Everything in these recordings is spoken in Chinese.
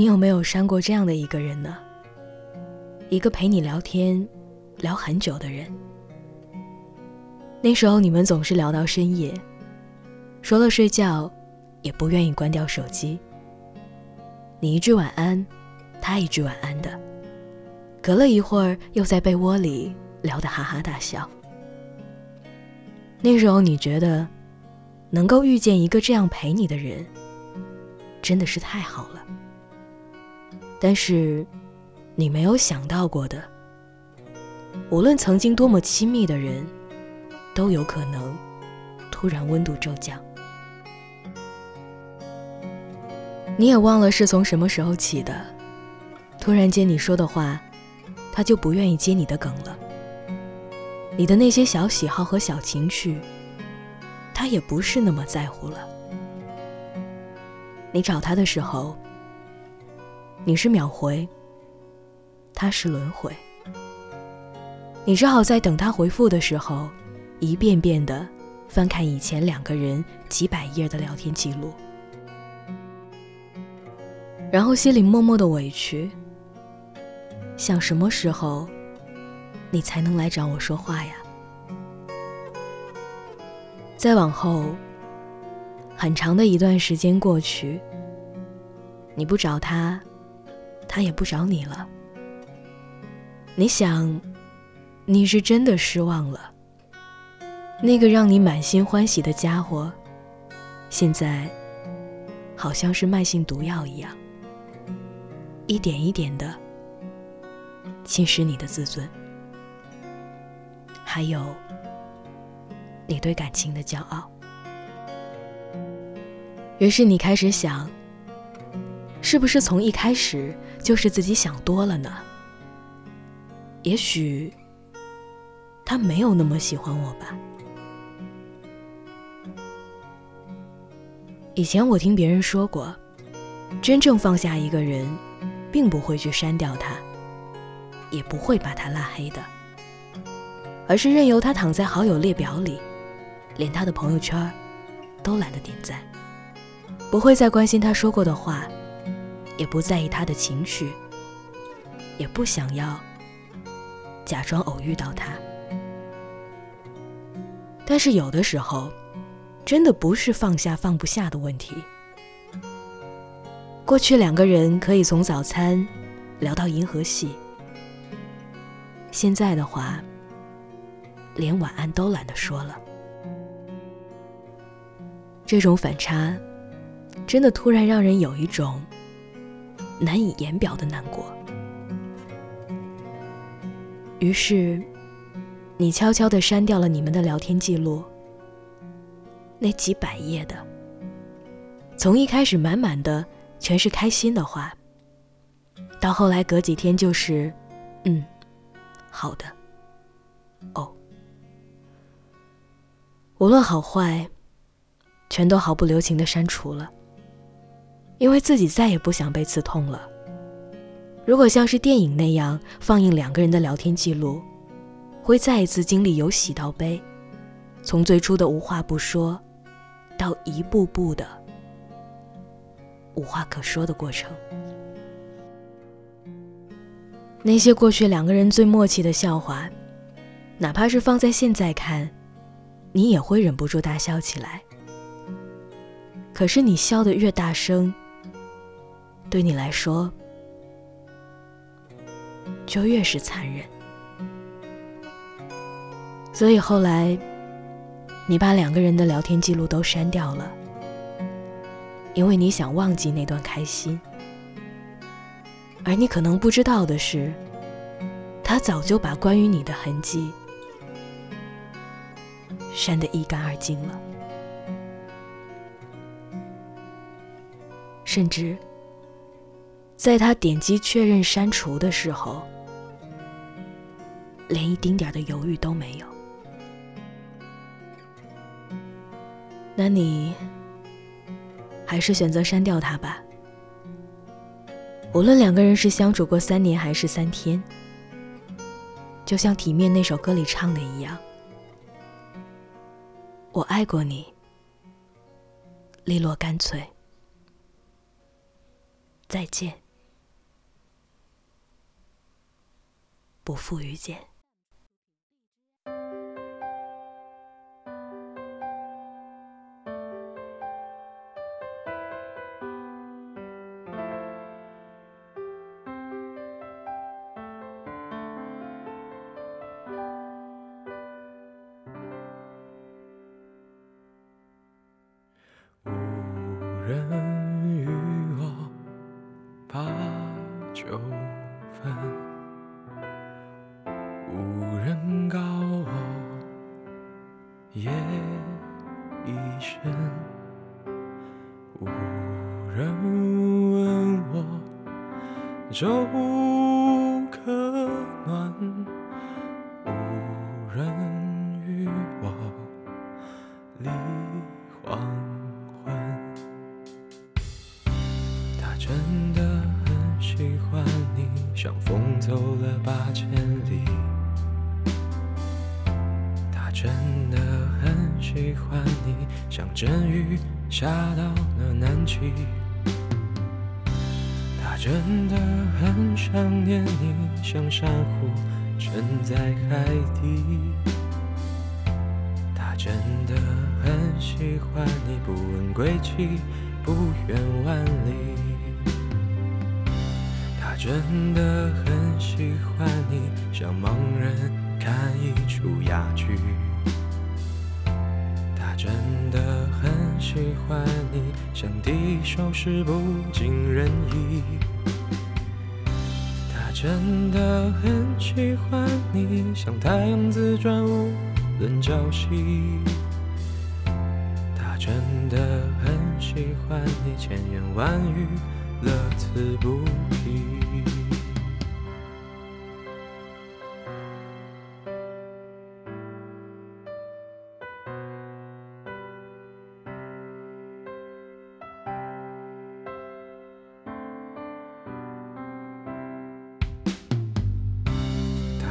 你有没有删过这样的一个人呢？一个陪你聊天聊很久的人。那时候你们总是聊到深夜，说了睡觉，也不愿意关掉手机。你一句晚安，他一句晚安的，隔了一会儿又在被窝里聊得哈哈大笑。那时候你觉得，能够遇见一个这样陪你的人，真的是太好了。但是，你没有想到过的，无论曾经多么亲密的人，都有可能突然温度骤降。你也忘了是从什么时候起的，突然间你说的话，他就不愿意接你的梗了。你的那些小喜好和小情趣，他也不是那么在乎了。你找他的时候，你是秒回，他是轮回。你只好在等他回复的时候，一遍遍的翻看以前两个人几百页的聊天记录，然后心里默默的委屈，想什么时候。你才能来找我说话呀。再往后，很长的一段时间过去，你不找他，他也不找你了。你想，你是真的失望了。那个让你满心欢喜的家伙，现在好像是慢性毒药一样，一点一点的侵蚀你的自尊。还有，你对感情的骄傲。于是你开始想，是不是从一开始就是自己想多了呢？也许他没有那么喜欢我吧。以前我听别人说过，真正放下一个人，并不会去删掉他，也不会把他拉黑的。而是任由他躺在好友列表里，连他的朋友圈都懒得点赞，不会再关心他说过的话，也不在意他的情绪，也不想要假装偶遇到他。但是有的时候，真的不是放下放不下的问题。过去两个人可以从早餐聊到银河系，现在的话。连晚安都懒得说了，这种反差，真的突然让人有一种难以言表的难过。于是，你悄悄地删掉了你们的聊天记录，那几百页的，从一开始满满的全是开心的话，到后来隔几天就是，嗯，好的，哦。无论好坏，全都毫不留情的删除了，因为自己再也不想被刺痛了。如果像是电影那样放映两个人的聊天记录，会再一次经历由喜到悲，从最初的无话不说，到一步步的无话可说的过程。那些过去两个人最默契的笑话，哪怕是放在现在看。你也会忍不住大笑起来。可是你笑得越大声，对你来说就越是残忍。所以后来，你把两个人的聊天记录都删掉了，因为你想忘记那段开心。而你可能不知道的是，他早就把关于你的痕迹。删得一干二净了，甚至在他点击确认删除的时候，连一丁点的犹豫都没有。那你还是选择删掉他吧。无论两个人是相处过三年还是三天，就像《体面》那首歌里唱的一样。我爱过你，利落干脆。再见。不负遇见。人夜已深，无人问我粥可暖，无人与我立黄昏。他。真的很喜欢你，像风走了八千里。真的很喜欢你，像阵雨下到了南极。他真的很想念你，像珊瑚沉在海底。他真的很喜欢你，不问归期，不远万里。他真的很喜欢你，像盲人看一出哑剧。喜欢你，像第一首诗不尽人意。他真的很喜欢你，像太阳自转无论朝夕。他真的很喜欢你，千言万语乐此不疲。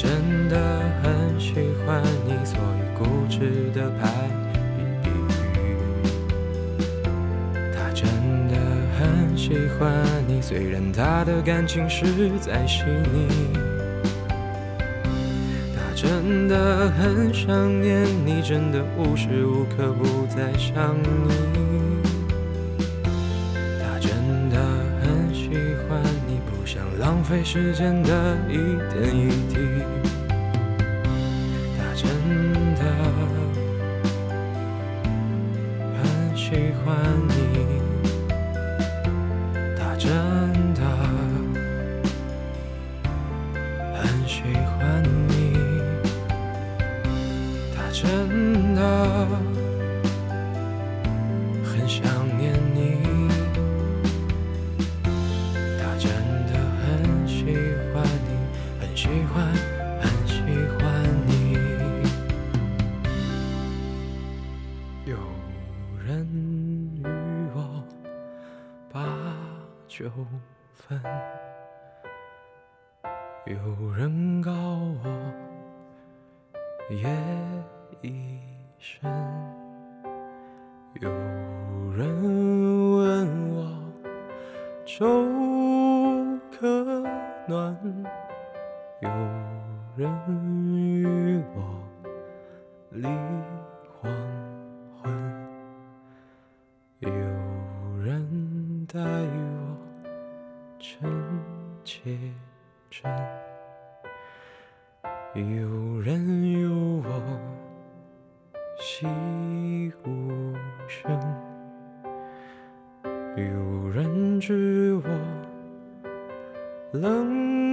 真的很喜欢你，所以固执的拍比喻。他真的很喜欢你，虽然他的感情实在细腻。他真的很想念你，真的无时无刻不在想你。浪费时间的一点一滴。分，有人告我夜已深，有人问我粥可暖，有人与我离黄。无人知我冷